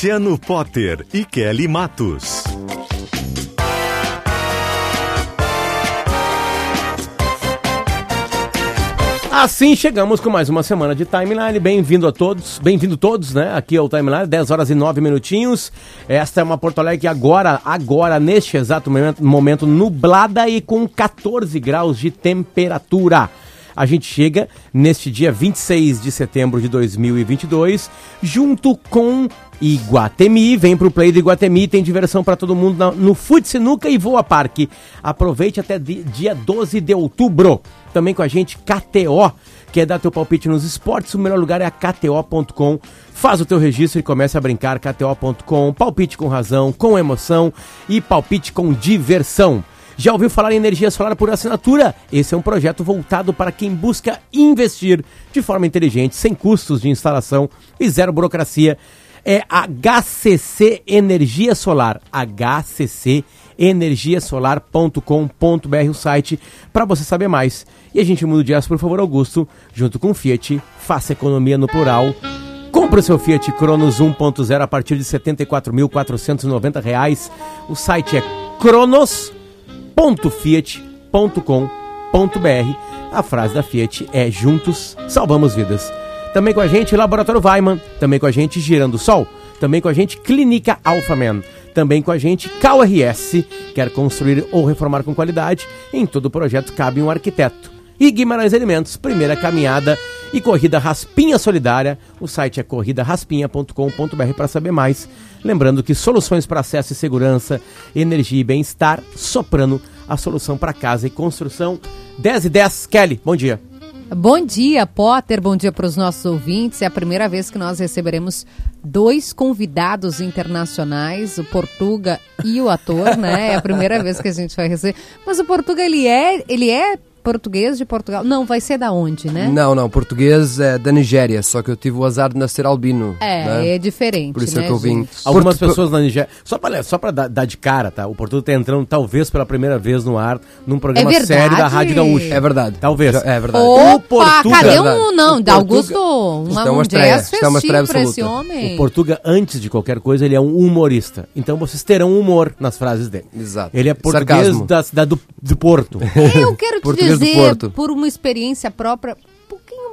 Luciano Potter e Kelly Matos. Assim chegamos com mais uma semana de Timeline. Bem-vindo a todos, bem-vindo todos, né? Aqui é o Timeline, 10 horas e 9 minutinhos. Esta é uma Porto Alegre agora, agora, neste exato momento, momento nublada e com 14 graus de temperatura. A gente chega neste dia 26 de setembro de 2022, junto com Iguatemi. Vem pro Play do Iguatemi, tem diversão para todo mundo no, Fute Sinuca e Voa Parque. Aproveite até dia 12 de outubro. Também com a gente KTO. Quer dar teu palpite nos esportes? O melhor lugar é a KTO.com. Faz o teu registro e comece a brincar. KTO.com. Palpite com razão, com emoção e palpite com diversão. Já ouviu falar em energia solar por assinatura? Esse é um projeto voltado para quem busca investir de forma inteligente, sem custos de instalação e zero burocracia. É HCC Energia Solar. HCC energiasolar.com.br o site para você saber mais. E a gente muda de aço, por favor, Augusto, junto com o Fiat, faça economia no plural. Compre o seu Fiat Cronos 1.0 a partir de R$ 74.490. O site é cronos.fiat.com.br. A frase da Fiat é Juntos salvamos vidas. Também com a gente Laboratório Weiman, também com a gente Girando Sol, também com a gente Clínica Alphaman. Também com a gente, KRS, quer construir ou reformar com qualidade. Em todo projeto cabe um arquiteto. E Guimarães Alimentos, primeira caminhada e corrida Raspinha Solidária. O site é corridaraspinha.com.br para saber mais. Lembrando que soluções para acesso e segurança, energia e bem-estar, Soprano, a solução para casa e construção. 10 e 10. Kelly, bom dia. Bom dia, Potter. Bom dia para os nossos ouvintes. É a primeira vez que nós receberemos dois convidados internacionais, o Portuga e o ator, né? É a primeira vez que a gente vai receber. Mas o Portuga ele é, ele é português de Portugal. Não, vai ser da onde, né? Não, não, português é da Nigéria, só que eu tive o azar de nascer albino. É, né? é diferente. Por isso né, é que eu vim. gente? Algumas Portu- pessoas na Nigéria. Só para só pra dar, dar de cara, tá? O Portugal tá entrando, talvez pela primeira vez no ar, num programa É sério da Rádio Gaúcha. É verdade. Talvez. Já- É verdade. Opa, Portuga- cadê um, não, O Augusto, Portuga- uma, Isto é uma um estreia, jazz isto é uma estreia pra esse absoluta. homem. O Portuga, antes de qualquer coisa, ele é um humorista. Então vocês terão humor nas frases dele. Exato. Ele é português Sarcasmo. da cidade do, do Porto. Eu quero te Do Porto. por uma experiência própria,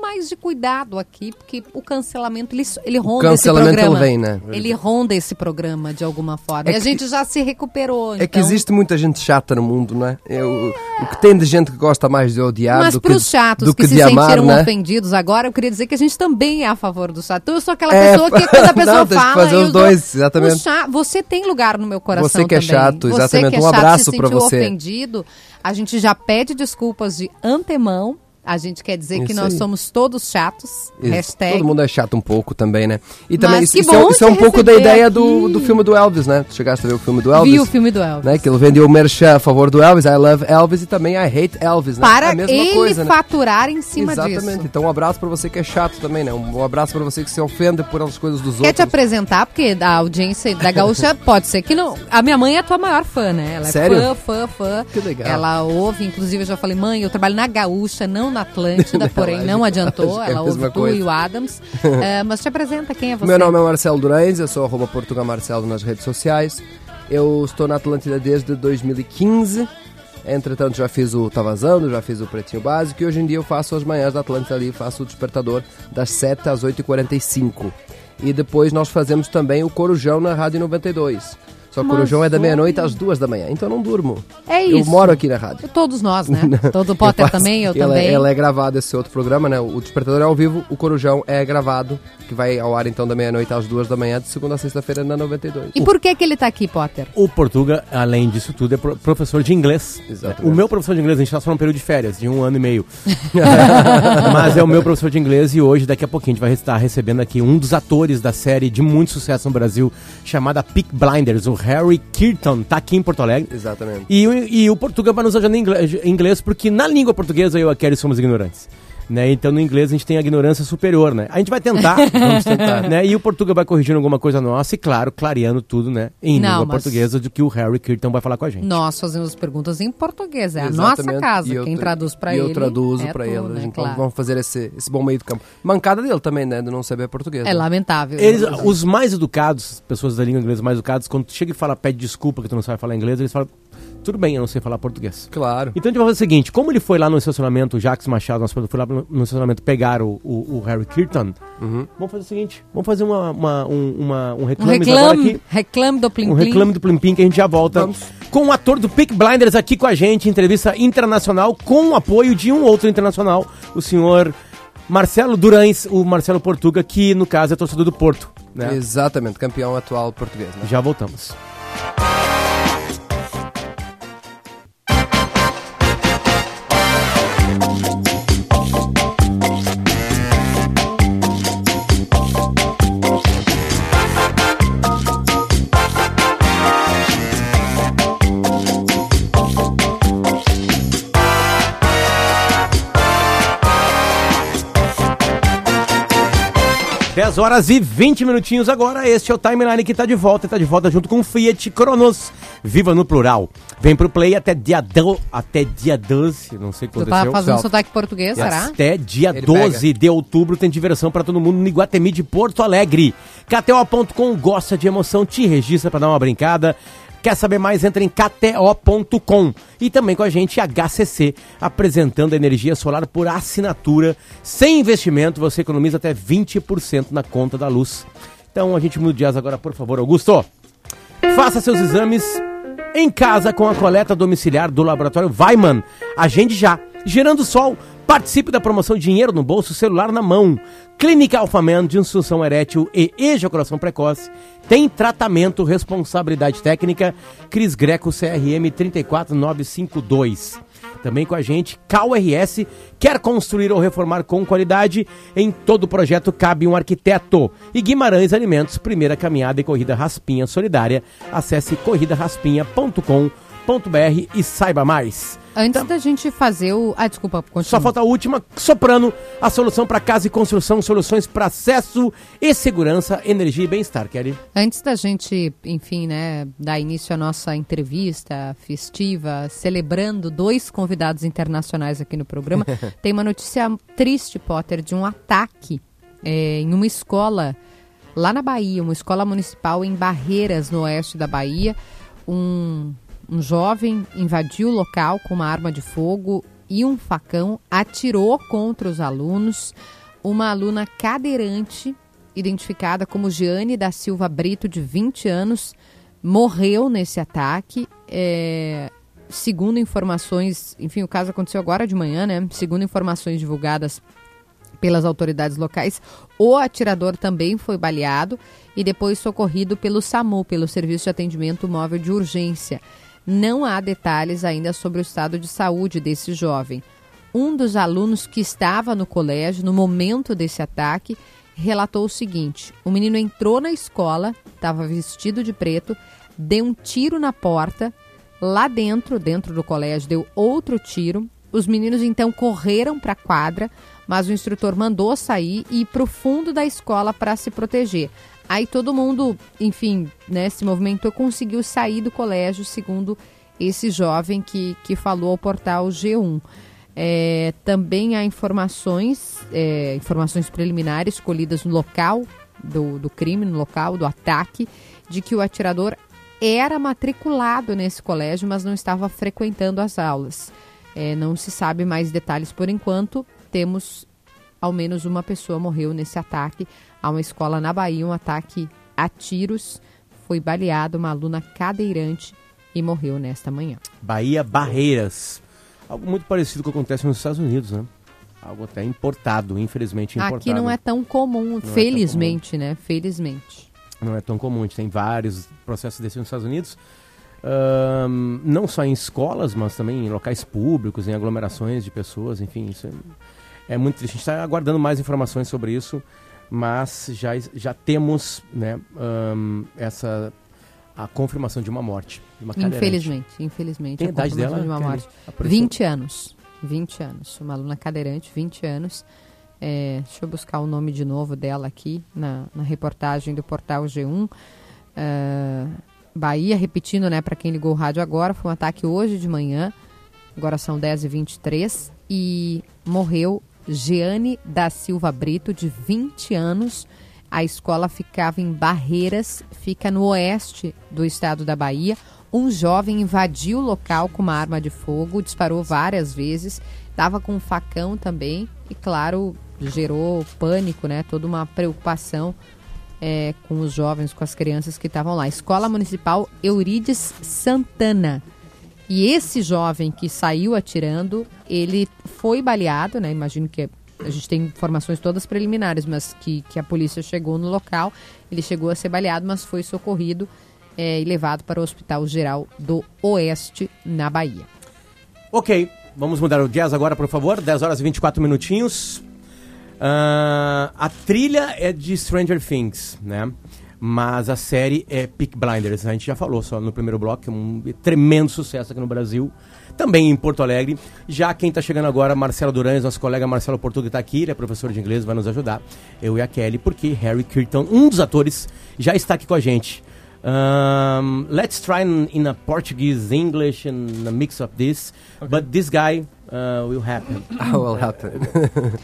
mais de cuidado aqui, porque o cancelamento, ele, ele ronda esse cancelamento, programa. ele vem, né? Ele ronda esse programa de alguma forma. É e a que- gente já se recuperou. É que então- existe muita gente chata no mundo, não é? Eu- o que tem de gente que gosta mais de odiar Mas do para que, os chatos do que, que se amar, sentiram né? ofendidos agora, eu queria dizer que a gente também é a favor do chato. Eu sou aquela É, pessoa que quando a pessoa não, que fala. fazer os dou- dois, exatamente. o cha- Você tem lugar no meu coração Você que é também. chato, Você exatamente. que é Um chato, abraço sentiu você. ofendido, a gente já pede desculpas de antemão. A gente quer dizer que Isso nós aí. somos todos chatos. Todo mundo é chato um pouco também, né? E também Mas isso, que isso é, isso é um te pouco da ideia do, aqui. do filme do Elvis, né? Tu chegaste a ver o filme do Elvis? Vi o filme do Elvis. Né? Que ele vendeu o merchan a favor do Elvis, I love Elvis e também I hate Elvis, né? Para é ele coisa, né? faturar em cima Exatamente. disso. Então um abraço pra você que é chato também, né? Um abraço pra você que se ofende por as coisas dos Quer te outros. apresentar? Porque a audiência da Gaúcha pode ser que não. A minha mãe é a tua maior fã, né? Ela é Sério? fã, fã, fã. Que legal. Ela ouve, inclusive eu já falei, mãe, eu trabalho na Gaúcha, não na Atlântida, porém não adiantou. é Ela ouve tu coisa. e o Adams. É, mas te apresenta, quem é você? Meu nome é Marcelo Durães, eu sou arroba Portugal Marcelo nas redes sociais. Eu estou na Atlântida desde 2015. Entretanto, já fiz o Tá Vazando, já fiz o Pretinho Básico e hoje em dia eu faço as manhãs da Atlântida ali, faço o despertador das 7 às 8h45. E depois nós fazemos também o Corujão na Rádio 92. Só que o Mas Corujão é da meia-noite às duas da manhã, então eu não durmo. É Eu isso. moro aqui na rádio. Todos nós, né? Todo o Potter Eu faço- também, eu ele é- também. Ele é gravado, esse outro programa, né? O Despertador é ao vivo, o Corujão é gravado, que vai ao ar então da meia-noite às duas da manhã, de segunda a sexta-feira na 92. E por que que ele tá aqui, Potter? O Portuga, além disso tudo, é pro- professor de inglês. Exatamente. O meu professor de inglês, a gente está só num período de férias, de um ano e meio. Mas é o meu professor de inglês e hoje, daqui a pouquinho, a gente vai estar recebendo aqui um dos atores da série de muito sucesso no Brasil, chamada Peak Blinders, o Harry Kirton, tá aqui em Porto Alegre. Exatamente. E, o- e o Portuga vai nos inglês, em inglês, porque na língua portuguesa eu e a Kelly somos ignorantes. Né? Então no inglês a gente tem a ignorância superior, né? A gente vai tentar, vamos tentar, né? E o Portuga vai corrigindo alguma coisa nossa e, claro, clareando tudo, né? Em Não, língua mas- portuguesa do que o Harry Kirton vai falar com a gente. Nós fazemos perguntas em português, é a Exatamente. nossa casa. E eu Quem tra- traduz pra e ele. eu traduzo é pra tu, ele. né? Gente Claro. vamos fazer esse, esse bom meio do campo. Mancada dele também, né? De não saber português. É né? lamentável. Eles, né? os mais educados, pessoas da língua inglesa mais educadas, quando tu chega e fala, pede desculpa que tu não sabe falar inglês, eles falam, tudo bem, eu não sei falar português. Claro. Então a gente vai fazer o seguinte, como ele foi lá no estacionamento, o Jacques Machado, nosso produtor, foi lá no estacionamento pegar o, o, o Harry Kirton, vamos fazer o seguinte, vamos fazer uma, uma- um, uma- um Um reclame agora reclame, aqui. reclame do Plim Um reclame do Plim Plim que a gente já volta Vamos. com o ator do Peak Blinders aqui com a gente, entrevista internacional com o apoio de um outro internacional, o senhor Marcelo Durães, o Marcelo Portuga, que no caso é torcedor do Porto. Né? Exatamente, campeão atual português, né? Já voltamos. Horas e 20 minutinhos agora. Este é o Timeline que tá de volta. Tá de volta junto com o Fiat Cronos. Viva no plural. Vem pro play até dia, do, até dia 12. Não sei o que Tu tá aconteceu. fazendo sotaque português, será? Até dia Ele 12 de outubro tem diversão pra todo mundo no Iguatemi de Porto Alegre. KTO.com gosta de emoção, te registra pra dar uma brincada. Quer saber mais? Entra em kto.com. E também com a gente HCC, apresentando energia solar por assinatura. Sem investimento, você economiza até 20% na conta da luz. Então a gente muda de asa agora, por favor, Augusto. Faça seus exames em casa com a coleta domiciliar do laboratório Weiman. Agende já. Gerando Sol, participe da promoção Dinheiro no Bolso, Celular na Mão. Clínica Alfaman de insução erétil e ejaculação precoce. Tem tratamento, responsabilidade técnica. Cris Greco CRM 34952. Também com a gente, KRS, quer construir ou reformar com qualidade? Em todo projeto cabe um arquiteto. E Guimarães Alimentos, primeira caminhada e corrida Raspinha Solidária. Acesse corridaraspinha.com.br e saiba mais. Antes da gente fazer o... Ah, desculpa, continua. Só falta a última, Soprano, a solução para casa e construção, soluções para acesso e segurança, energia e bem-estar, Kelly. Antes da gente, enfim, né, dar início à nossa entrevista festiva, celebrando dois convidados internacionais aqui no programa, tem uma notícia triste, Potter, de um ataque é, em uma escola lá na Bahia, uma escola municipal em Barreiras, no oeste da Bahia. Um, um jovem invadiu o local com uma arma de fogo e um facão, atirou contra os alunos. Uma aluna cadeirante identificada como Giane da Silva Brito, de 20 anos, morreu nesse ataque. É, segundo informações, enfim, o caso aconteceu agora de manhã, né? Segundo informações divulgadas pelas autoridades locais, o atirador também foi baleado e depois socorrido pelo SAMU, pelo Serviço de Atendimento Móvel de Urgência. Não há detalhes ainda sobre o estado de saúde desse jovem. Um dos alunos que estava no colégio no momento desse ataque relatou o seguinte: o menino entrou na escola, estava vestido de preto, deu um tiro na porta, lá dentro, dentro do colégio, deu outro tiro. Os meninos então correram para a quadra, mas o instrutor mandou sair e ir para o fundo da escola para se proteger. Aí todo mundo, enfim, né, se movimentou, conseguiu sair do colégio, segundo esse jovem que, que falou ao portal G1. É, também há informações, é, informações preliminares colhidas no local do, do crime, no local do ataque, de que o atirador era matriculado nesse colégio, mas não estava frequentando as aulas. É, não se sabe mais detalhes por enquanto. Temos ao menos uma pessoa morreu nesse ataque a uma escola na Bahia, um ataque a tiros. foi baleado uma aluna cadeirante e morreu nesta manhã. Bahia Barreiras. Algo muito parecido com o que acontece nos Estados Unidos, né? Algo até importado, infelizmente importado. Aqui não é tão comum, é tão felizmente, né? Felizmente. Não é tão comum. A gente tem vários processos desses nos Estados Unidos. Ahn, não só em escolas, mas também em locais públicos, em aglomerações de pessoas, enfim, isso é, é muito triste. A gente está aguardando mais informações sobre isso, mas já, já temos né, ahn, essa a confirmação de uma morte. De uma. Infelizmente, infelizmente. Tem a idade dela? De uma morte. Apareceu? 20 anos. 20 anos. Uma aluna cadeirante, 20 anos. É, deixa eu buscar o nome de novo dela aqui na, na reportagem do portal G1. Ah, Bahia, repetindo, né, para quem ligou o rádio agora, foi um ataque hoje de manhã. Agora são 10h23. E morreu Jeane da Silva Brito, de 20 anos. A escola ficava em Barreiras, fica no oeste do estado da Bahia. Um jovem invadiu o local com uma arma de fogo, disparou várias vezes, estava com um facão também e, claro, gerou pânico, né? Toda uma preocupação é, com os jovens, com as crianças que estavam lá. Escola Municipal Eurides Santana. E esse jovem que saiu atirando, ele foi baleado, né? Imagino que a gente tem informações todas preliminares, mas que, que a polícia chegou no local. Ele chegou a ser baleado, mas foi socorrido é, e levado para o Hospital Geral do Oeste, na Bahia. Ok, vamos mudar o jazz agora, por favor. 10 horas e 24 minutinhos. Ah, a trilha é de Stranger Things, né? Mas a série é Peak Blinders. A gente já falou só no primeiro bloco, que é um tremendo sucesso aqui no Brasil. Também em Porto Alegre. Já quem está chegando agora, Marcelo Durães, nosso colega Marcelo Portuga está aqui, ele é professor de inglês, vai nos ajudar. Eu e a Kelly, porque Harry Kirton, um dos atores, já está aqui com a gente. Um, let's try in, in a Portuguese, English, and a mix of this. But this guy uh, will happen. Will happen?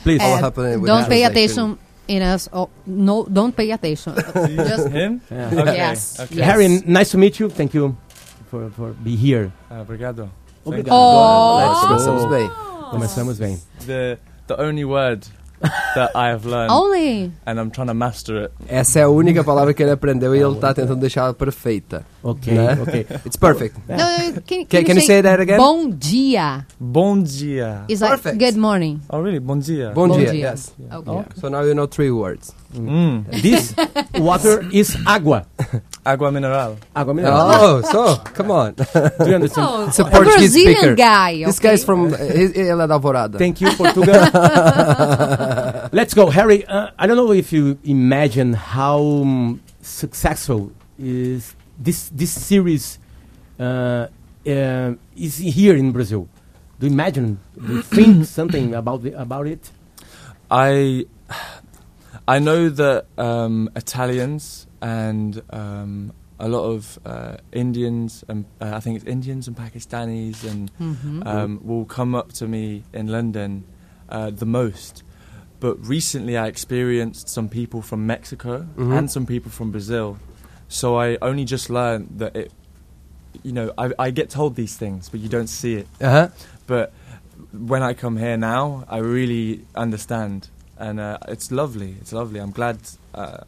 Please. Uh, don't pay attention in us. Oh, no, don't pay attention. Just Him? Yeah. Okay. Yes. okay. Yes. Harry, nice to meet you. Thank you for, for be here. Uh, obrigado. Obrigado. Oh. Let's go. Começamos bem. The the only word that I have learned, Only. and I'm trying to master it. Essa é a única palavra que ele aprendeu e ele está tentando deixá-la perfeita. Ok, Né? ok. It's perfect. No, can, Can- can you say that again? Bom dia. Bom dia. It's like Perfect. good morning. Oh really? Bom dia. Bom, Bom dia. dia. Yes. Okay. So now you know three words. Mm. This water is água. Agua mineral. Água mineral. Oh, so, come on. Do you understand? Oh, It's a a Portuguese Brazilian speaker. guy. This okay? guy's from... he- Ele da Alvorada. Thank you, Portugal. Let's go, Harry. Uh, I don't know if you imagine how um, successful is this this series uh, uh, is here in Brazil. Do you imagine? Do you think something about the, about it? I I know that um, Italians and um, a lot of uh, Indians and uh, I think it's Indians and Pakistanis and Mhm. um, will come up to me in London uh, the most. But recently, I experienced some people from Mexico Mhm. and some people from Brazil. So I only just learned that it. You know, I, I get told these things, but you don't see it. Aham. But when I come here now, I really understand, and uh, it's lovely. It's lovely. I'm glad. Uh,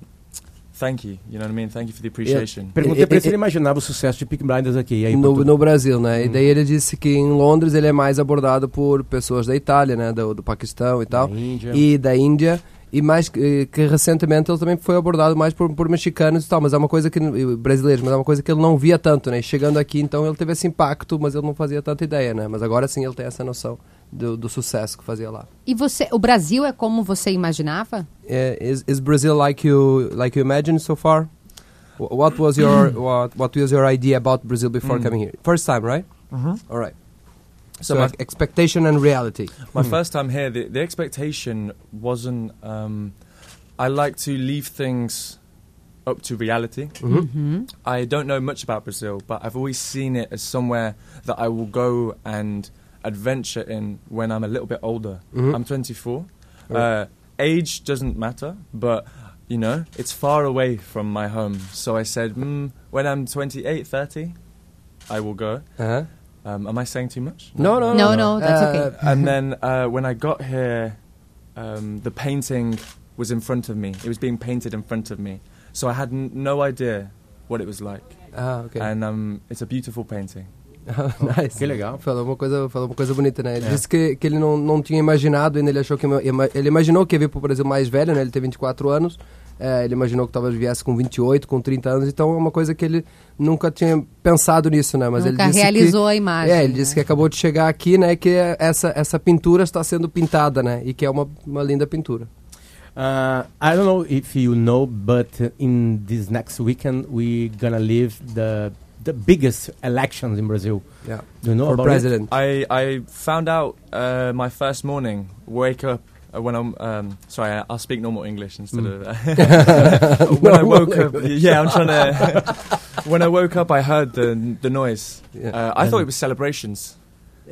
thank you. You know what I mean. Thank you for the appreciation. Perguntei pra ele se ele imaginava o sucesso de Peak Blinders aqui. Aí, no, no Brasil, né? E daí ele disse que em Londres ele é mais abordado por pessoas da Itália, né? Do, do Paquistão e tal. Da Índia. E da Índia. E mais que, que recentemente ele também foi abordado mais por, por mexicanos e tal, mas é uma coisa que brasileiros, mas é uma coisa que ele não via tanto, né? E chegando aqui, então ele teve esse impacto, mas ele não fazia tanta ideia, né? Mas agora sim ele tem essa noção do, do sucesso que fazia lá. E você, o Brasil é como você imaginava? Eh, is, is Brazil like you like you imagined so far? What was your what, what was your idea about Brazil before Mm. coming here? First time, right? Mm-hmm. All right. So So, my, expectation and reality. my first time here, the, the expectation wasn't. Um, I like to leave things up to reality. Mhm. Uhum. I don't know much about Brazil, but I've always seen it as somewhere that I will go and adventure in when I'm a little bit older. Mhm. I'm 24. Right. Uh, age doesn't matter, but you know, it's far away from my home. So I said, mm, when I'm 28, 30, I will go. Uh-huh. Um, am I saying too much? No, no, No, no, no, that's Uh, okay. and then uh, when I got here, um, the painting was in front of me. It was being painted in front of me. So I had n- no idea what it was like, Ah, ok. and um, it's a beautiful painting. nice. Que legal. Falou uma coisa, falou uma coisa bonita, né? Ele disse que, que ele não, não tinha imaginado ainda, ele achou que... Ele imaginou que ia vir pro Brasil mais velho, né? Ele tem 24 anos. É, ele imaginou que talvez viesse com 28, com 30 anos. Então é uma coisa que ele nunca tinha pensado nisso, né? Mas Nunca ele disse realizou que, a imagem. É, ele disse que né? acabou de chegar aqui, né? Que essa, essa pintura está sendo pintada, né? E que é uma, uma linda pintura. Uh, I don't know if you know, but in this next weekend we gonna live the the biggest elections in Brazil. Yeah. Do you know For about president. I I found out uh, my first morning. Wake up uh, when I'm um, sorry. I- I'll speak normal English instead of when I woke up. Yeah, I'm trying to. when I woke up, I heard the the noise. Yeah. Uh, I thought it was celebrations.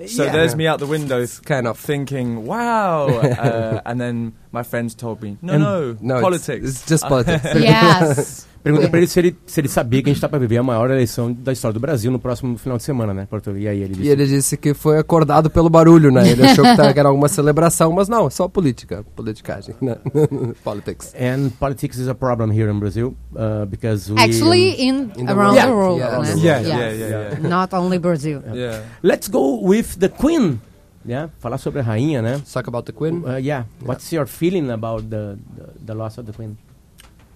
So Yeah. there's me out the window, Kind of. thinking, "Wow!" uh, and then my friends told me, "No, no, No, it's- politics." It's, just politics. Yes. Pergunta pra ele se, ele se ele sabia que a gente tá pra viver a maior eleição da história do Brasil no próximo final de semana, né, Porto? E aí ele disse... E ele disse que foi acordado pelo barulho, né? Ele achou que, tá- que era alguma celebração, mas não, só política, politicagem, né? Politics. And politics is a problem here in Brazil uh, because we... Actually, in, In the around world. the world. Yeah, around the yeah, Yes. yeah, yeah, yeah, Not only Brazil. yeah. Let's go with the Queen. Yeah, falar sobre a rainha, né? Talk about the Queen. Uh, yeah. What's your feeling about the, the the loss of the Queen?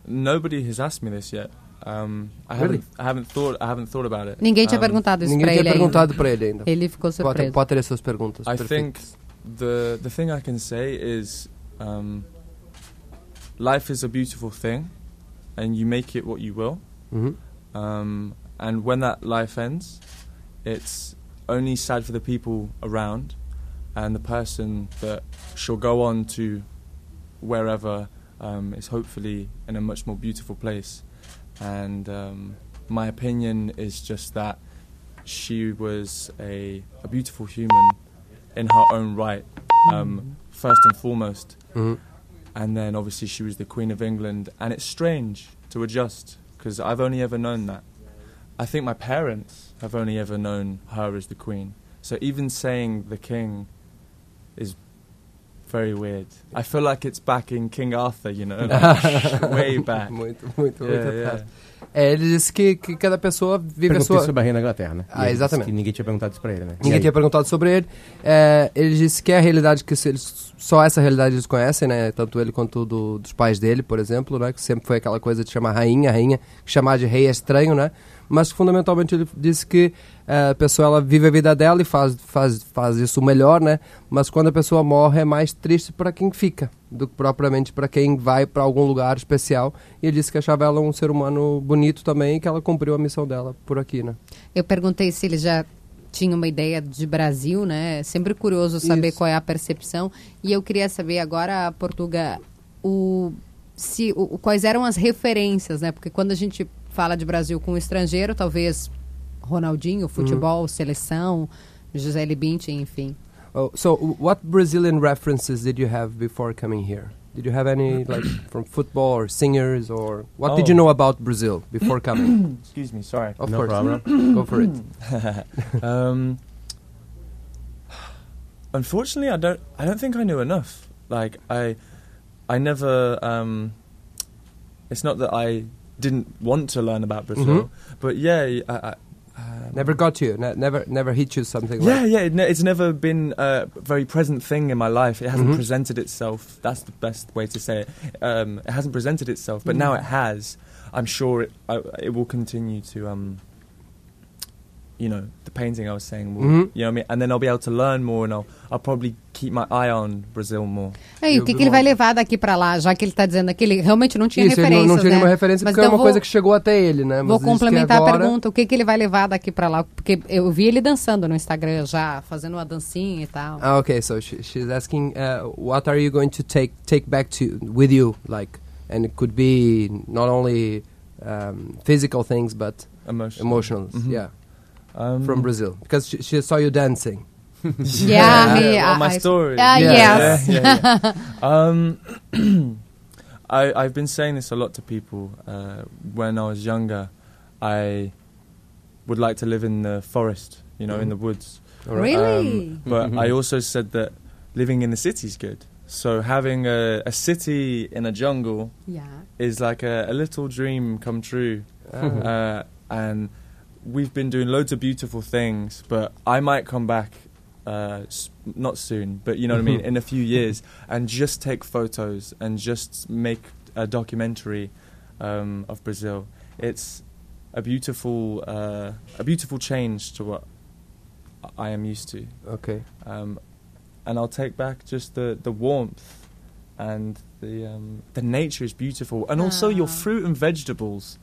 Nobody has asked me this yet. Um, I Really? haven't. I haven't thought. I haven't thought about it. Ninguém tinha Um, perguntado isso Ninguém pra tinha perguntado ainda. pra ele ainda. Ele ficou surpreso. pode ter as suas perguntas. I perfeito. think the the thing I can say is, um, life is a beautiful thing, and you make it what you will. Uhum. Um, and when that life ends, it's only sad for the people around, and the person that she'll go on to wherever um, is hopefully in a much more beautiful place. And um, my opinion is just that she was a, a beautiful human in her own right, um, first and foremost. Uhum. And then obviously she was the Queen of England, and it's strange to adjust because I've only ever known that. I think my parents have only ever known her as the Queen. So even saying the King is very weird. I feel like it's back in King Arthur, you know, like way back. Muito, muito, muito Yeah, yeah. atrás. É, ele disse que, que cada pessoa vive a Perguntei sua... sobre a rainha da Inglaterra, né? Ah, exatamente. Que ninguém tinha perguntado isso pra ele, né? Ninguém tinha perguntado sobre ele. É, ele disse que é a realidade que eles, só essa realidade eles conhecem, né? Tanto ele quanto do, dos pais dele, por exemplo, né? Que sempre foi aquela coisa de chamar rainha, rainha, chamar de rei é estranho, né? Mas fundamentalmente ele disse que é, a pessoa ela vive a vida dela e faz, faz, faz isso melhor, né? Mas quando a pessoa morre é mais triste para quem fica do que propriamente para quem vai para algum lugar especial. E ele disse que achava ela um ser humano bonito também e que ela cumpriu a missão dela por aqui, né? Eu perguntei se ele já tinha uma ideia de Brasil, né? Sempre curioso saber Isso. qual é a percepção. E eu queria saber agora, Portuga, o, se, o, quais eram as referências, né? Porque quando a gente fala de Brasil com o estrangeiro, talvez Ronaldinho, futebol, seleção, Gisele Bündchen, enfim. Oh, so what Brazilian references did you have before coming here? Did you have any like from football or singers or what did you Oh. know about Brazil before coming? Excuse me, sorry. Of No course, problem. go for it. um, unfortunately, I don't. I don't think I knew enough. Like I, I never. Um, it's not that I didn't want to learn about Brazil, but yeah, I, I, um, Never got to you, ne- never never hit you something. Yeah, like yeah. It ne- it's never been a very present thing in my life. It hasn't Mhm. presented itself. That's the best way to say it. Um, it hasn't presented itself, but now it has. I'm sure it, I, it will continue to. Um, you know, the painting I was saying will. Mhm. You know what I mean? And then I'll be able to learn more, and I'll I'll probably keep my eye on Brazil more. Aí, Eu o que, que ele vai levar daqui pra lá, já que ele tá dizendo que ele realmente não tinha Isso, ele referências, não, não tinha né? nenhuma referência Mas porque é então uma vou- coisa que chegou até ele, né? Vou Mas que complementar agora- a pergunta, o que, que ele vai levar daqui pra lá? Porque eu vi ele dançando no Instagram já, fazendo uma dancinha e tal. Ah, okay. So she, she's asking, uh, what are you going to take take back to with you, like, and it could be not only um, physical things but Emotional. emotional. Mhm. Yeah, Um, from Brazil because she, she saw you dancing. Yeah, he- well, my I- story. Yeah. yes. Yeah, yeah, yeah. um, I, I've been saying this a lot to people. Uh, when I was younger, I would like to live in the forest, you know, in the woods. Really? Um, but I also said that living in the city is good. So having a, a city in a jungle Yeah. is like a, a little dream come true. uh, and we've been doing loads of beautiful things. But I might come back uh, not soon, but you know what I mean, in a few years, and just take photos and just make a documentary um, of Brazil. It's a beautiful, uh, a beautiful change to what I am used to Ok. um, and I'll take back just the, the warmth and the um, the nature is beautiful, and also your Ah. fruit and vegetables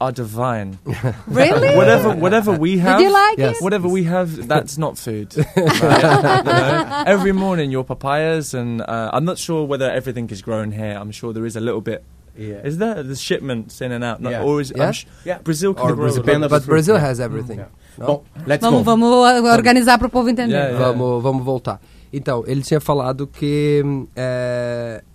are divine. Really? whatever whatever we have, Did you like Yes. it? whatever we have, that's not food. Right? You know? Every morning, your papayas, and uh, I'm not sure whether everything is grown here. I'm sure there is a little bit. Yeah. Is there the shipments in and out? Not Yeah. always. Yeah? Sh- Yeah. Brazil can Or grow. Brazil, a lot. but Brazil has everything. Yeah. No? Bom, let's Vamos, go. vamos organizar para o povo entender. Yeah, yeah. Vamos, vamos voltar. Então, ele tinha falado que, hum, é, que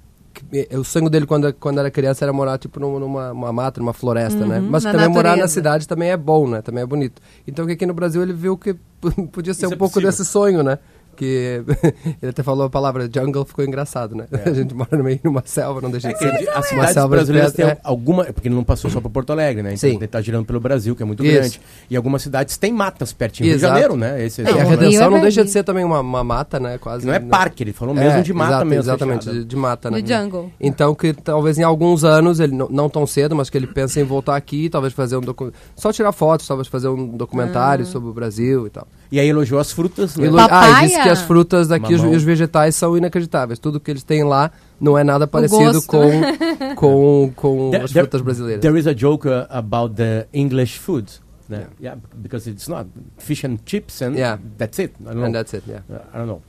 o sonho dele quando, quando era criança era morar tipo numa, numa uma mata, numa floresta, né? Uhum, Mas na também morar na natureza. cidade também é bom, né? Também é bonito. Então que aqui no Brasil ele viu que podia ser Isso um é pouco possível. desse sonho, né? Que ele até falou a palavra jungle, ficou engraçado, né? A gente mora no meio de uma selva, não deixa É de ser as uma cidades selva brasileiras têm perto, é. alguma. Porque ele não passou só para Porto Alegre, né? Então Sim. ele tá girando pelo Brasil, que é muito Isso. grande. E algumas cidades têm matas pertinho. Rio de Exato. Janeiro, né? Esse É, e a redenção é não deixa de ser também uma, uma mata, né? Quase. Não é parque, ele falou mesmo É, de mata exato, mesmo. Exatamente, de, de mata, né? No jungle. Então que talvez em alguns anos, ele não, não tão cedo, mas que ele pensa em voltar aqui, talvez fazer um docu- só tirar fotos, talvez fazer um documentário sobre o Brasil e tal. E aí elogiou as frutas, né? Ah, Papaya? disse que as frutas daqui os, os vegetais são inacreditáveis. Tudo que eles têm lá não é nada parecido com, com, com There- as there- frutas brasileiras. There is a joke uh, about the English food. né? Yeah. because it's not fish and chips and Yeah. that's it. I don't know. And that's it, yeah. Uh, I don't know.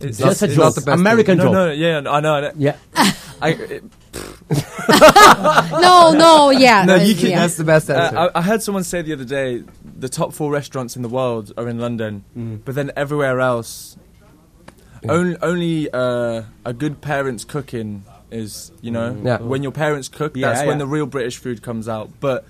It's Just a joke. American no, joke. no, yeah, I know. I know. Yeah. I, it, No, no, yeah. No, uh, you can- yeah. That's the best answer. Uh, I, I heard someone say the other day the top four restaurants in the world are in London, Mm. but then everywhere else, only, only uh, a good parent's cooking is, you know, Yeah. when your parents cook, Yeah, that's when the real British food comes out. But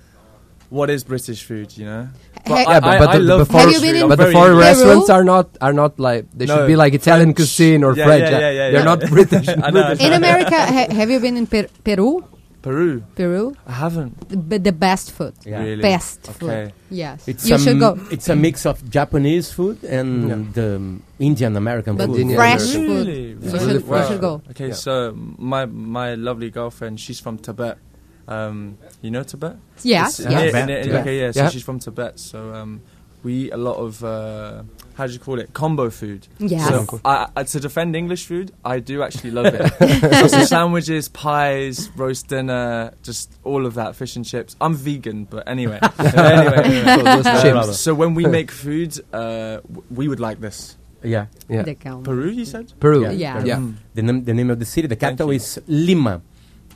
what is British food, you know? Ha- yeah, but, but, I the, love the foreign, you food. but the very foreign restaurants are not are not like they should be like Italian French. cuisine or Yeah, French. yeah, yeah, yeah, They're yeah. not British. Know, British. In America, ha- have you been in per- Peru? Peru. Peru? I haven't The, the best food. Yeah. really. Best Okay. food. Yes. It's you a, should go. It's a mix of Japanese food and the um, Indian American But food. Indian fresh American. food. Really? You Really should, you fresh. should go. Okay, Yeah. so my my lovely girlfriend, she's from Tibet. Um, you know Tibet? Yes, It's yes. near- Tibet. Okay, yeah. So Yeah. she's from Tibet. So um, we eat a lot of uh, how do you call it? Combo food. Yes. So I, I, to defend English food, I do actually love it. so, so sandwiches, pies, roast dinner, just all of that, fish and chips. I'm vegan, but anyway. anyway. So Um, so when we make food, uh, we would like this. Yeah. Yeah. The. Peru, you said? Peru. Yeah. Yeah. Yeah. Mm. The name, the name of the city, the capital is Lima.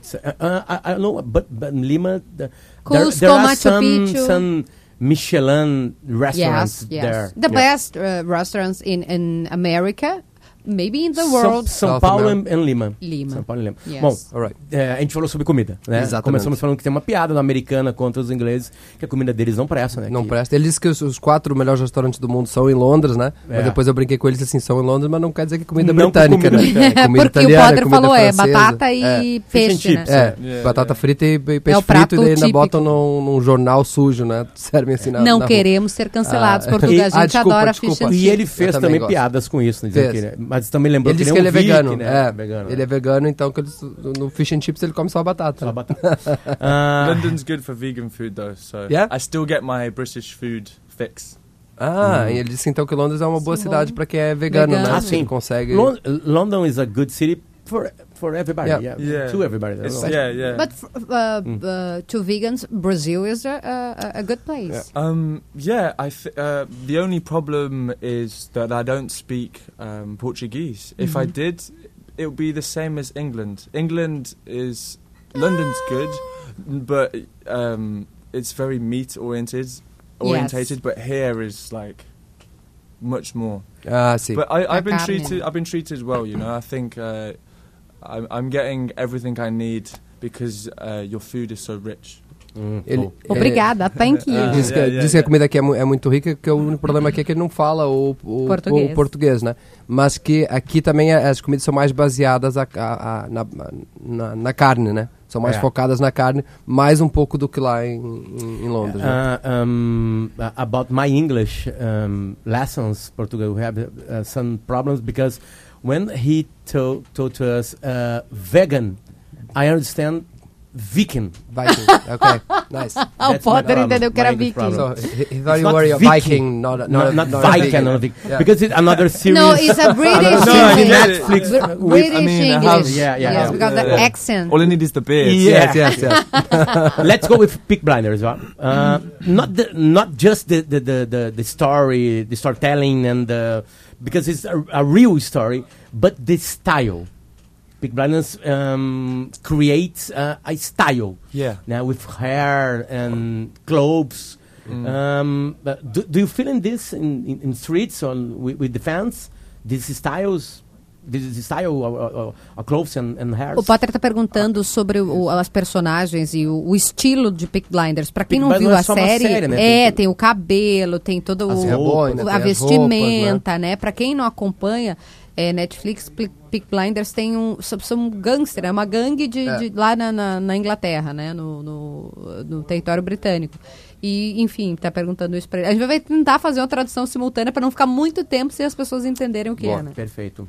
So, uh, uh, I, I don't know, but, but Lima, the, there, there are Machu some, Picchu. some Michelin restaurants Yes, yes. there. The Yeah. best uh, restaurants in, in America, maybe in the São, world. São South Paulo e em Lima. Lima. São Paulo e Lima. Yes. Bom, Alright. é, a gente falou sobre comida, né? Exatamente. Começamos falando que tem uma piada da americana contra os ingleses, que a comida deles não presta, né? Não que, presta. Ele disse que os, os quatro melhores restaurantes do mundo são em Londres, né? É. Mas depois eu brinquei com eles assim, são em Londres, mas não quer dizer que comida Não que britânica, comida né? britânica. Comida Porque o italiana, Potter comida falou, é francesa. batata e É. Fish and peixe, né? chips. É, batata frita e, e peixe É o prato frito e daí ainda botam num, num jornal sujo, né? Servem assim na Não na rua. queremos ser cancelados, Ah, Portugal. e- A gente ah, adora fish and E chips. ele fez também piadas com isso, né? Mas também lembrou Ele que disse ele que é ele um é vegano. Vic, né? É, vegano. ele é vegano, então que eles, no fish and chips ele come só batata. Só batata. Ah, London's good for vegan food though, so Yeah? I still get my British food fix. Ah, Hum. e ele disse então que Londres é uma boa Sim, cidade para quem é vegano, Vegano. né? Ah, sim. Ele consegue... Lon- London is a good city for for everybody. Yeah. Yeah, Yeah. to everybody. I don't It's, know. yeah, yeah. But f- uh, uh, to vegans, Brazil is a, a, a good place. um, yeah, I th- uh, the only problem is that I don't speak um, Portuguese. If I Mhm. did, it would be the same as England. England is London's good, but um, it's very meat oriented, orientated. But here is like much more. Ah, sim. But I, I've been treated. I've been treated well. You know, I think uh, I'm, I'm getting everything I need because uh, your food is so rich. Hum, Ele-. Obrigada, thank you. Ah, Diz que, yeah, yeah, diz que a comida aqui é, mu- é muito rica, que o único problema aqui é que ele não fala o, o, Português. o português, né? Mas que aqui também é- as comidas são mais baseadas a- a- a- na, na, na carne, né? São mais É. focadas na carne, mais um pouco do que lá em, em, em Londres. né? Uh, um, uh, about my English um, lessons, Portugal, we have uh, some problems because when he told, told to us uh, vegan, I understand Viking. Viking. ok, nice. O That's my Potter problem, entendeu que era viking. So he, he thought It's you not were a Viking. Viking, not a, No, not, not, not Viking, not Viking. Yeah. Because it's another series. No, it's a British Another No, I series get English. Netflix. Br- British I mean, English. have- Yeah, yeah, yes, yeah. because the Yeah. accent. All I need is the beard. Yeah. Yes, yes, yes. Let's go with Peak Blinders. Uh, not the, not just the, the, the, the, the story, the storytelling, and the, because it's a, a real story, but the style. Big Blinders um, creates uh, a style Yeah. now with hair and clothes. Um, but do, do you feel in this in, in, in streets on with, with the fans? These styles, this is style of, of, of clothes and, and hair. O Potter tá perguntando sobre o- as personagens e o, o estilo de Peak Blinders. Pra quem não viu a é uma série, série, né? é, Tem- tem o cabelo, tem todo As o, roupas, né? o- a vestimenta, né? Pra quem não acompanha, é, Netflix, Peak Blinders tem um, são, um gangster, é uma gangue de, É. de- lá na, na, na Inglaterra, né? No, no, no território britânico. E, enfim, tá perguntando isso pra ele. A gente vai tentar fazer uma tradução simultânea pra não ficar muito tempo sem as pessoas entenderem o que Boa. é, né? Perfeito.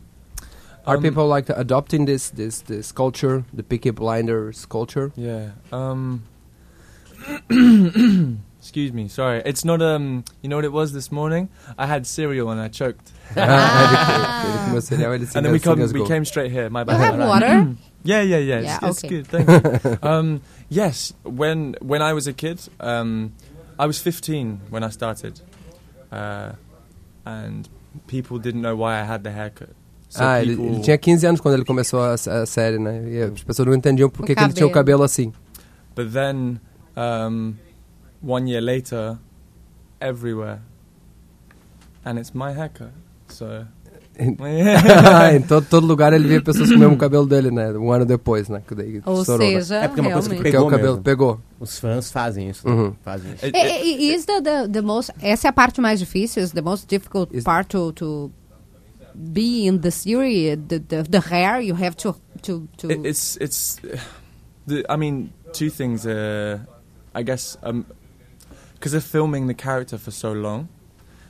Are Um, people like adopting this this this culture, the Peaky Blinders culture? Yeah. Um. excuse me. Sorry. It's not. Um. You know what it was this morning? I had cereal and I choked, Ah, ele comeu cereal, ele se and then we come. We came straight here. My You have Right. water? Yeah, yeah, yeah. Yeah, It's, it's okay. good. Thank you. um, yes, when when I was a kid, um, I was 15 when I started, uh, and people didn't know why I had the haircut. Ah, ele, ele tinha 15 anos quando ele começou a, a série, né? E as pessoas não entendiam por que, ele tinha o cabelo assim. But then, um, one year later, everywhere, and it's my haircut. So, em todo, todo lugar ele via pessoas com o mesmo cabelo dele, né? Um ano depois, né? Que daí Ou estourou, né? seja, É porque é uma coisa que. Porque o Pegou cabelo mesmo. pegou. Os fãs fazem isso. né? Uhum. Fazem isso. it, it, I- Is the, the, the most, essa é a parte mais difícil, is the most difficult part to, to be in the series, the, the, the hair, you have to, to, to it, it's it's. The, I mean, two things. Uh, I guess um because of filming the character for so long,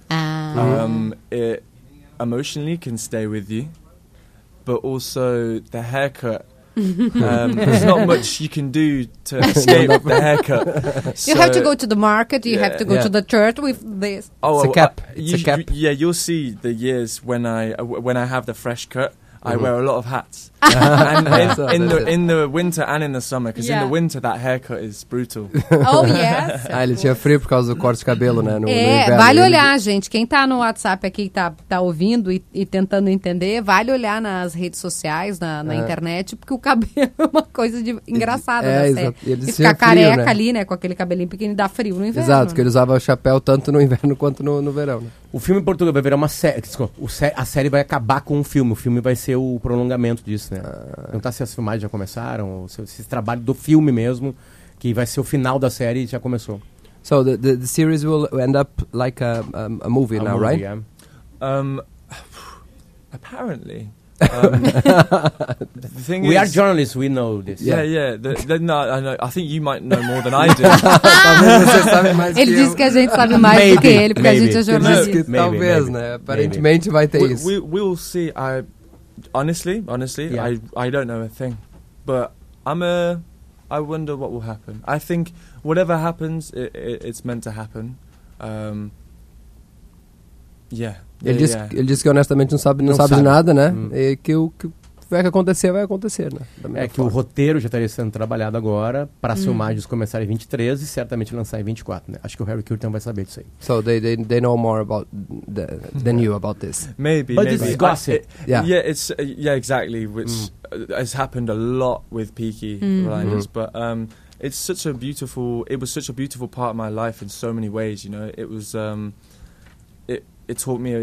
Ah. um, it emotionally can stay with you, but also the haircut. Um, there's not much you can do to escape the haircut. you have to go to the market, you have to go Yeah. to the church with this. Oh, It's a cap. I- It's you a sh- cap. Yeah, you'll see the years when I uh, when I have the fresh cut. I wear a lot of hats, and in, in the in the winter and in the summer, because Yeah. in the winter that haircut is brutal. Oh, yes. Ah, ele tinha frio por causa do corte de cabelo, né? No, no É, inverno. vale Ele- olhar, gente. Quem tá no WhatsApp aqui, tá, tá ouvindo e, e tentando entender, vale olhar nas redes sociais, na, na É. internet, porque o cabelo é uma coisa de, engraçada É, da série. exato. E eles E ficar careca né? ali, né, com aquele cabelinho pequeno, dá frio no inverno. Exato, que ele usava chapéu tanto no inverno quanto no, no verão. Né? O filme em Portugal vai virar uma série. a série vai acabar com o filme. O filme vai ser o prolongamento disso, né? Não tá se as filmagens já começaram, ou se esse trabalho do filme mesmo, que vai ser o final da série, já começou. So the, the, the series will end up like a, um, a movie A now, movie, right? yeah. Um, apparently, um, the thing We is, are journalists, we know this. Yeah, yeah. The, the, no, I know. I think you might know more than I do. Talvez você sabe mais Ele que disse eu. que a gente sabe mais do Maybe, que ele, porque maybe. a gente é Ele disse jornalista. que Maybe, talvez, maybe, né? Aparentemente vai ter we, isso. we we'll see. I honestly, honestly, Yeah. I I don't know a thing, but I'm a. I wonder what will happen. I think whatever happens, it, it, it's meant to happen. Um, yeah. Ele, disse, yeah. ele disse que honestamente não sabe, não Não sabe, sabe. de nada, né? Hum. E que o que vai acontecer, vai acontecer, né? É que o forma. roteiro já estaria sendo trabalhado agora para as Hum. filmagens começarem em 23 e certamente lançar em 24, né? Acho que o Harry Curtin vai saber disso aí. So they, they, they know more about the, than you about this. Maybe, But maybe. this is I- gossip. it- Yeah. yeah, it's uh, yeah, exactly. Which uh, has happened a lot with Peaky Mm. Blinders, Mhm. but um, it's such a beautiful. It was such a beautiful part of my life in so many ways. You know, it was. Um, it it taught me.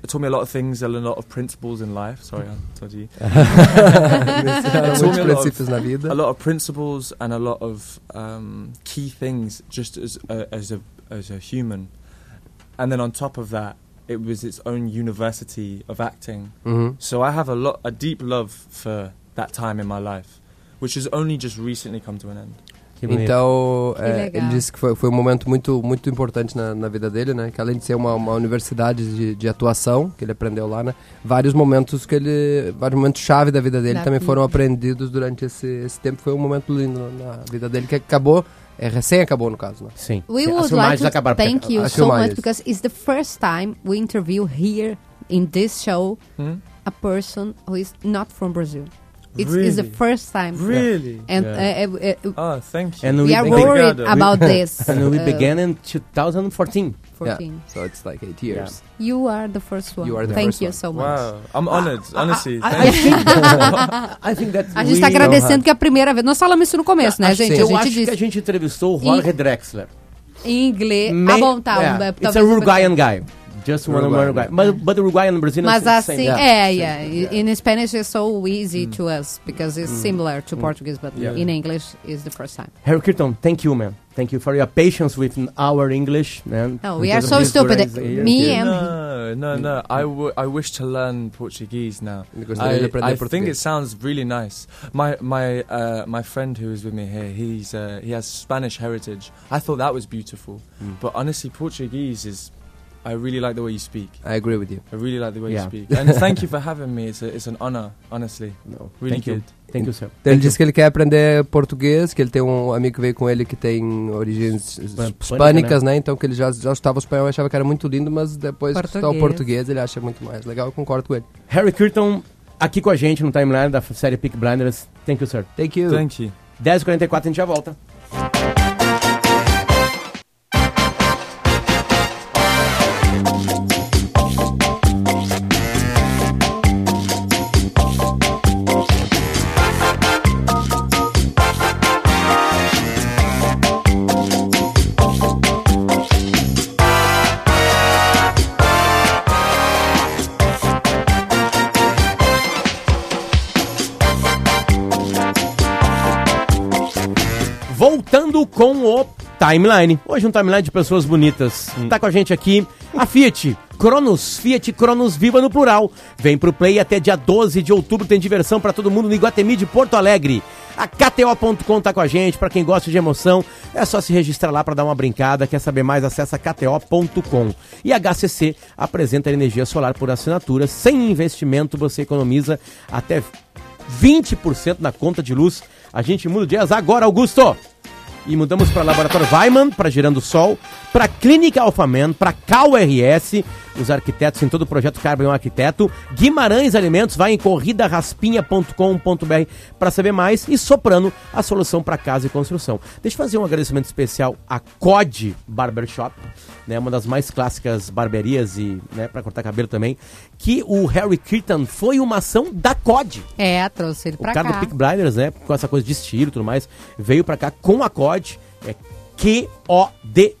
It taught me a lot of things, and a lot of principles in life. Sorry, I told you. Há Told me a lot of- a lot of principles and a lot of um, key things just as a, as a as a human, and then on top of that, it was its own university of acting. Uhum. So I have a lot, a deep love for that time in my life, which has only just recently come to an end. Então, Que é, ele disse que foi, foi um momento muito, muito importante na, na vida dele, né? Que além de ser uma, uma universidade de, de atuação, que ele aprendeu lá, né? Vários momentos que ele... Vários momentos chave da vida dele Da também vida. foram aprendidos durante esse, esse tempo. Foi um momento lindo na vida dele, que acabou... É, recém acabou, no caso, né? Sim. We would like to acabaram porque- thank you so much because it's the first time we interview here in this show Hmm? a person who is not from Brazil. It's, it's the Really? first time. Really? And Yeah. uh, uh, uh, Oh, thank you. And we we are worried Obrigado. about this. And we uh, began in 2014. 14. Yeah. So it's like eight years. You are the first one. You are the Thank first you one. so much. Wow, I'm honored, honestly. I, I think, I think that A gente está we- agradecendo que é a primeira vez. Nós falamos isso no começo, né, gente? Eu a acho gente que a disse gente entrevistou o Jorge Drexler. em inglês. Ma- ah, bom, tá. Yeah, um, It's a eu- Uruguayan guy. Just one Uruguayan. Uruguayan. But, but the Uruguayan and Brazilian Mas is the assim, same. é, Yeah. yeah. In Spanish it's so easy mm. to us because it's mm. similar to mm. Portuguese, but Yeah. in English is the first time. Harry Kirton, thank you, man. Thank you for your patience with our English. Man. No, we are so stupid. race here. Me and No, no, no. I, w- I wish to learn Portuguese now. Because I, I think it sounds really nice. My my uh, my friend who is with me here, he's uh, he has Spanish heritage. I thought that was beautiful, but honestly, Portuguese is. I really like the way you speak. I agree with you. I really like the way Yeah. you speak, and thank you for having me. It's a, it's an honor, honestly. No, Really thank you. good. Thank you, sir. Então ele disse que ele quer aprender português, que ele tem um amigo que veio com ele que tem origens Hispânica, hispânicas, né? Então que ele já, já estava espanhol e achava que era muito lindo, mas depois que está o Português. português ele acha muito mais legal. Eu concordo com ele. you. Harry Kirton aqui com a gente no timeline da série Peak Blinders. Thank you, sir. Thank you. Thank you. 10h44 a gente já volta. Voltando com o timeline. Hoje um timeline de pessoas bonitas. Tá com a gente aqui a Fiat. Cronos, Fiat Cronos Viva no plural. Vem pro Play até dia 12 de outubro, tem diversão pra todo mundo no Iguatemi de Porto Alegre. A KTO.com tá com a gente, pra quem gosta de emoção, é só se registrar lá pra dar uma brincada. Quer saber mais? Acessa KTO.com. E a HCC apresenta energia solar por assinatura, sem investimento você economiza até 20% na conta de luz. A gente muda de dias agora, Augusto! E mudamos para Laboratório Weiman, para Gerando Sol, para Clínica Alfaman, para CalRS, os arquitetos em todo o projeto Carbon é um arquiteto. Guimarães Alimentos, vai em corridaraspinha.com.br para saber mais. E Soprano, a solução para casa e construção. Deixa eu fazer um agradecimento especial à COD Barbershop, né, uma das mais clássicas barbearias e né, para cortar cabelo também, que o Harry Kirtan foi uma ação da COD. É, trouxe ele O pra cara do cá. Peak Blinders, né? Com essa coisa de estilo e tudo mais, veio pra cá com a COD, é Q-O-D,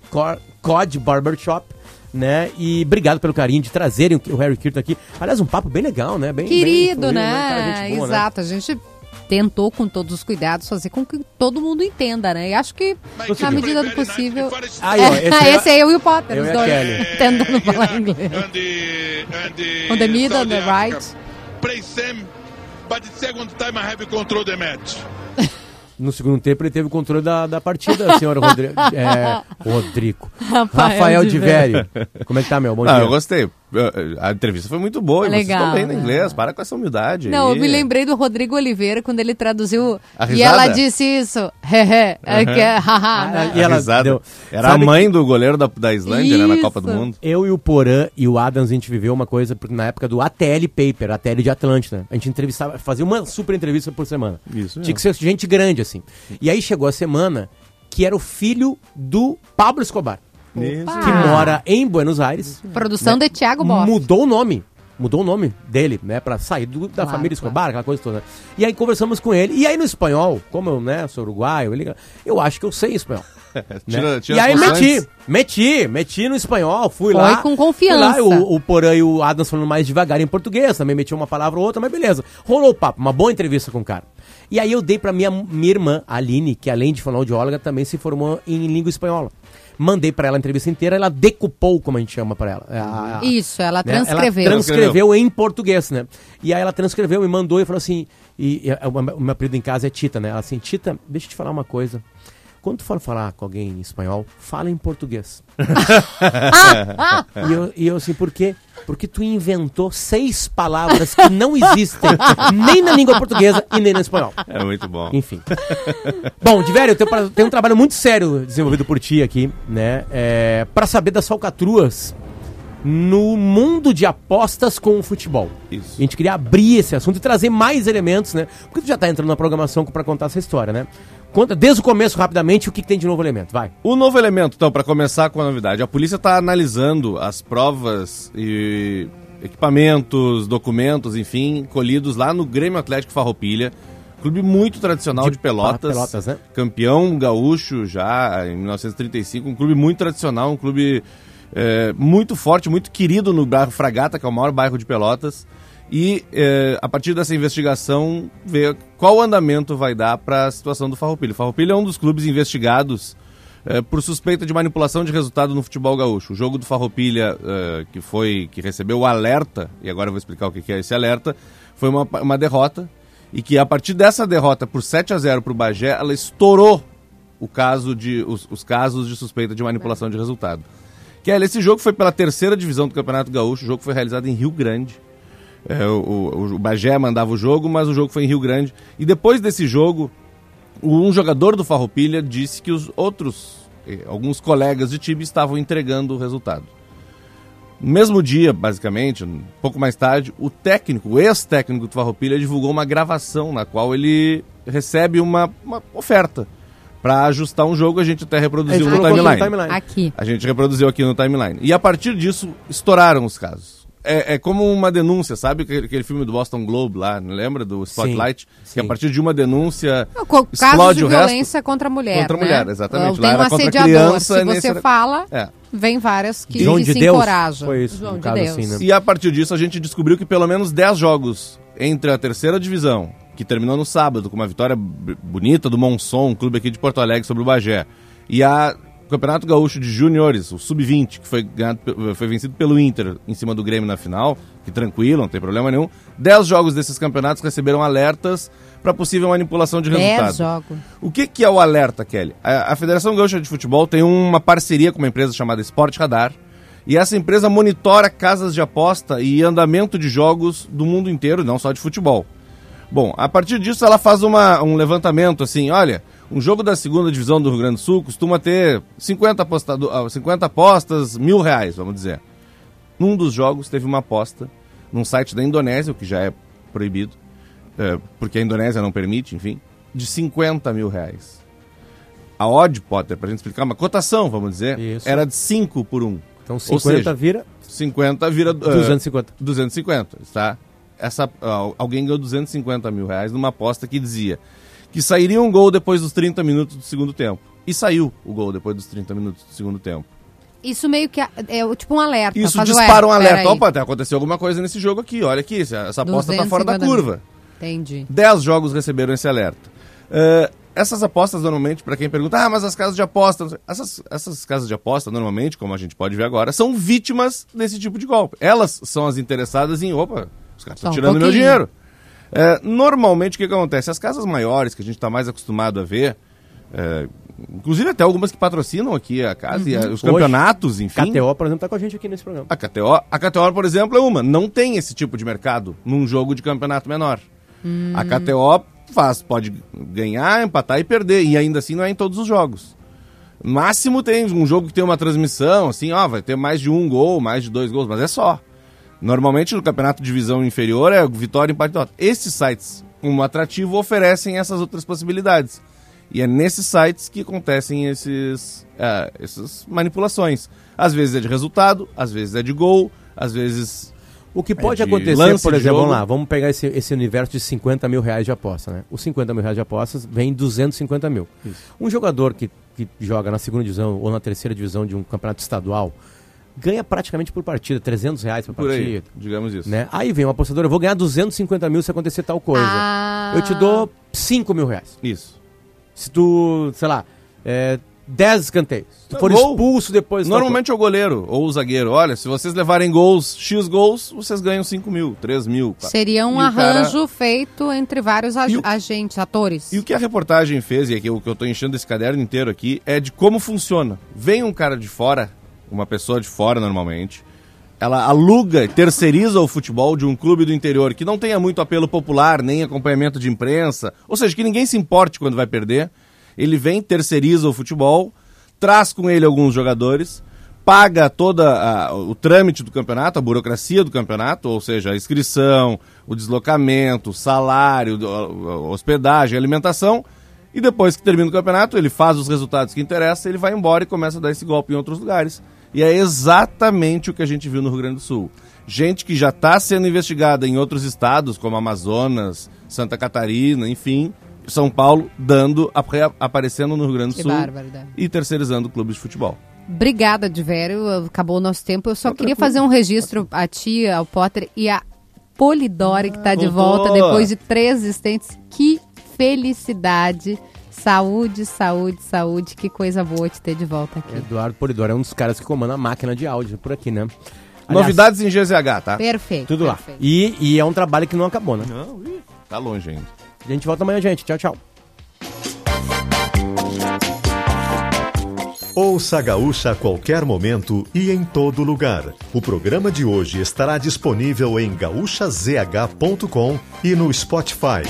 COD Barbershop, né? E obrigado pelo carinho de trazerem o- o Harry Kirtan aqui. Aliás, um papo bem legal, né? Bem, bem Querido, fluido, né? Cara, gente boa, né? Exato. A gente tentou com todos os cuidados fazer com que todo mundo entenda, né? E acho que na medida do possível. Aí, ó, É, esse aí- esse é eu e o Potter, eu os dois tentando falar inglês. And the, and the On the middle, on the right. Play same, but the second time I have control the match. No segundo tempo ele teve o controle da, da partida, senhora Rodrigo. É, Rodrigo. Rafael Rafael de de Velho. Como é que tá, meu? Bom Ah, dia. eu gostei. A entrevista foi muito boa e vocês Legal, estão bem no inglês. Para com essa humildade Não, aí. eu me lembrei do Rodrigo Oliveira quando ele traduziu. A E ela disse isso. É que é, haha, né? E ela Risada. deu- Era Sabe a mãe do goleiro da, da Islândia, né, na. Copa do Mundo. Eu e o Porã e o Adams, a gente viveu uma coisa porque na época do ATL Paper, ATL de Atlântida. A gente entrevistava, fazia uma super entrevista por semana. Isso Tinha que ser gente grande, assim. E aí chegou a semana que era o filho do Pablo Escobar, Isso. que Ah. mora em Buenos Aires. Produção né? de Thiago Boff. Mudou o nome. Mudou o nome dele, né? Pra sair do- da Claro, família claro. Escobar, aquela coisa toda. E aí conversamos com ele. E aí no espanhol, como eu, né, sou uruguaio, ele, eu acho que eu sei espanhol. né? Tira, tira e aí meti, meti, meti no espanhol, fui Foi lá. com confiança. Fui lá, o, o Porã e o Adams falando mais devagar em português, também meti uma palavra ou outra, mas beleza. Rolou o papo, uma boa entrevista com o cara. E aí eu dei pra minha, minha irmã, Aline, que além de fonoaudióloga, também se formou em língua espanhola. Mandei pra ela a entrevista inteira, ela decupou, como a gente chama pra ela. É a- a- Isso, ela né? transcreveu. Ela transcreveu em português, né? E aí ela transcreveu e mandou e falou assim. E, e a- o, meu- o meu apelido em casa é Tita, né? Ela assim, Tita, deixa eu te falar uma coisa. Quando tu for falar com alguém em espanhol, fala em português. e, eu, e eu assim, por quê? Porque tu inventou seis palavras que não existem nem na língua portuguesa e nem no espanhol. É muito bom. Enfim. Bom, tenho, pra- tenho um trabalho muito sério desenvolvido por ti aqui, né? É, para saber das falcatruas no mundo de apostas com o futebol. Isso. A gente queria abrir esse assunto e trazer mais elementos, né? Porque tu já tá entrando na programação para contar essa história, né? Conta desde o começo, rapidamente, o que, que tem de novo elemento. Vai. O novo elemento, então, para começar com a novidade, a polícia está analisando as provas e equipamentos, documentos, enfim, colhidos lá no Grêmio Atlético Farroupilha, clube muito tradicional de, De Pelotas, Pelotas, né? campeão gaúcho já em 1935, um clube muito tradicional, um clube é, muito forte, muito querido no bairro Fragata, que é o maior bairro de Pelotas. E é, a partir dessa investigação, ver qual andamento vai dar para a situação do Farroupilha. O Farroupilha é um dos clubes investigados é, por suspeita de manipulação de resultado no futebol gaúcho. O jogo do Farroupilha, é, que foi que recebeu o alerta, e agora eu vou explicar o que que é esse alerta, foi uma, uma derrota, e que a partir dessa derrota por 7 a 0 para o Bagé, ela estourou o caso de, os, os casos de suspeita de manipulação de resultado. Kelly, esse jogo foi pela terceira divisão do Campeonato Gaúcho, o jogo foi realizado em Rio Grande. É, o, o- o Bagé mandava o jogo, mas o jogo foi em Rio Grande. E depois desse jogo, um jogador do Farroupilha disse que os outros, eh, alguns colegas de time estavam entregando o resultado. No mesmo dia, basicamente, um pouco mais tarde, o técnico, o ex-técnico do Farroupilha divulgou uma gravação na qual ele recebe uma, uma oferta para ajustar um jogo. A gente até reproduziu no colocou aqui timeline. Aqui. A gente reproduziu aqui no timeline. E a partir disso, estouraram os casos. É, é como uma denúncia, sabe? Aquele, filme do Boston Globe lá, não lembra? Do Spotlight? Sim, Que a sim. partir de uma denúncia Não, co- Casos explode de o resto. violência contra a mulher. Contra a né? mulher, exatamente. Tem Lá um era contra assediador. criança, Se nesse você era- fala, É. vem várias que, João que de se Deus encorajam. foi isso, João no de caso Deus. assim, né? E a partir disso a gente descobriu que pelo menos 10 jogos entre a terceira divisão, que terminou no sábado com uma vitória bonita do Monson, um clube aqui de Porto Alegre sobre o Bagé, e a o Campeonato Gaúcho de Júniores, o Sub-20, que foi, ganhado pe- foi vencido pelo Inter em cima do Grêmio na final, que tranquilo, não tem problema nenhum. 10 jogos desses campeonatos receberam alertas para possível manipulação de resultado. Dez jogos. O que, que é o alerta, Kelly? A, a Federação Gaúcha de Futebol tem uma parceria com uma empresa chamada Sport Radar. E essa empresa monitora casas de aposta e andamento de jogos do mundo inteiro, não só de futebol. Bom, a partir disso ela faz uma, um levantamento assim, olha, um jogo da segunda divisão do Rio Grande do Sul costuma ter 50, apostado, ah, 50 apostas, mil reais, vamos dizer. Num dos jogos teve uma aposta num site da Indonésia, o que já é proibido, é, porque a Indonésia não permite, enfim, de 50 mil reais. A odd, Potter, pra gente explicar, uma cotação, vamos dizer, Isso. era de 5 por 1. Então Ou 50 seja, vira 50 vira... ah, 250. 250, tá? Essa, ah, alguém ganhou 250 mil reais numa aposta que dizia que sairia um gol depois dos 30 minutos do segundo tempo. E saiu o gol depois dos 30 minutos do segundo tempo. Isso meio que é, é tipo um alerta. Isso dispara um alerta. peraí. Opa, até aconteceu alguma coisa nesse jogo aqui. Olha aqui, essa aposta tá fora da 250 mil. curva. Entendi. 10 jogos receberam esse alerta. Eh, essas apostas, normalmente, para quem pergunta, ah, mas as casas de aposta. Essas, essas casas de aposta, normalmente, como a gente pode ver agora, são vítimas desse tipo de golpe. Elas são as interessadas em, opa, os caras estão um tirando meu pouquinho. dinheiro. Eh, normalmente, o que, que acontece? As casas maiores, que a gente está mais acostumado a ver, eh, inclusive até algumas que patrocinam aqui a casa e a- os Hoje, campeonatos, enfim. KTO, por exemplo, tá com a gente aqui nesse programa. A KTO, a KTO, por exemplo, é uma. Não tem esse tipo de mercado num jogo de campeonato menor. A KTO faz, pode ganhar, empatar e perder. E ainda assim não é em todos os jogos. Máximo tem um jogo que tem uma transmissão, assim, ó, vai ter mais de um gol, mais de dois gols, mas é só. Normalmente no campeonato de divisão inferior é vitória, empate derrota. Esses sites, como atrativo, oferecem essas outras possibilidades. E é nesses sites que acontecem esses, é, essas manipulações. Às vezes é de resultado, às vezes é de gol, às vezes. O que pode É acontecer, por exemplo, vamos lá, vamos pegar esse, esse universo de 50 mil reais de aposta, né? Os 50 mil reais de apostas vem 250 mil. Um jogador que, que joga na segunda divisão ou na terceira divisão de um campeonato estadual ganha praticamente por partida, 300 reais por Por aí, partida. digamos isso. Né? Aí vem um apostador, eu vou ganhar 250 mil se acontecer tal coisa. Ah. Eu te dou 5 mil reais. Isso. Se tu, sei lá, é, 10 escanteios. Se Não, for gol. expulso depois... Normalmente é o goleiro ou o zagueiro. Olha, se vocês levarem gols, X gols, vocês ganham 5 mil, 3 mil. Seria um E o cara- arranjo feito entre vários ag- o- agentes, atores. E o que a reportagem fez, e é que o que eu tô enchendo esse caderno inteiro aqui, é de como funciona. Vem um cara de fora, uma pessoa de fora normalmente, ela aluga e terceiriza o futebol de um clube do interior que não tenha muito apelo popular, nem acompanhamento de imprensa, ou seja, que ninguém se importe quando vai perder. Ele vem, terceiriza o futebol, traz com ele alguns jogadores, paga toda o trâmite do campeonato, a burocracia do campeonato, ou seja, a inscrição, o deslocamento, o salário, a hospedagem, a alimentação, e depois que termina o campeonato, ele faz os resultados que interessam, ele vai embora e começa a dar esse golpe em outros lugares. E é exatamente o que a gente viu no Rio Grande do Sul. Gente que já está sendo investigada em outros estados, como Amazonas, Santa Catarina, enfim, São Paulo, dando, aparecendo no Rio Grande do Que Sul e terceirizando clubes de futebol. Obrigada, Divério. Acabou o nosso tempo. Eu só Não, queria tranquilo. fazer um registro a ti, ao Potter e a Polidori, que está de voltou. volta depois de três existentes. Que felicidade. Saúde, saúde, saúde. Que coisa boa te ter de volta aqui. Eduardo Polidoro é um dos caras que comanda a máquina de áudio por aqui, né? Aliás, Novidades em GZH, tá? Perfeito. Tudo lá. perfeito. E, e é um trabalho que não acabou, né? Não, ih, tá longe ainda. A gente volta amanhã, gente. Tchau, tchau. Ouça a Gaúcha a qualquer momento e em todo lugar. O programa de hoje estará disponível em gaúchazh.com e no Spotify.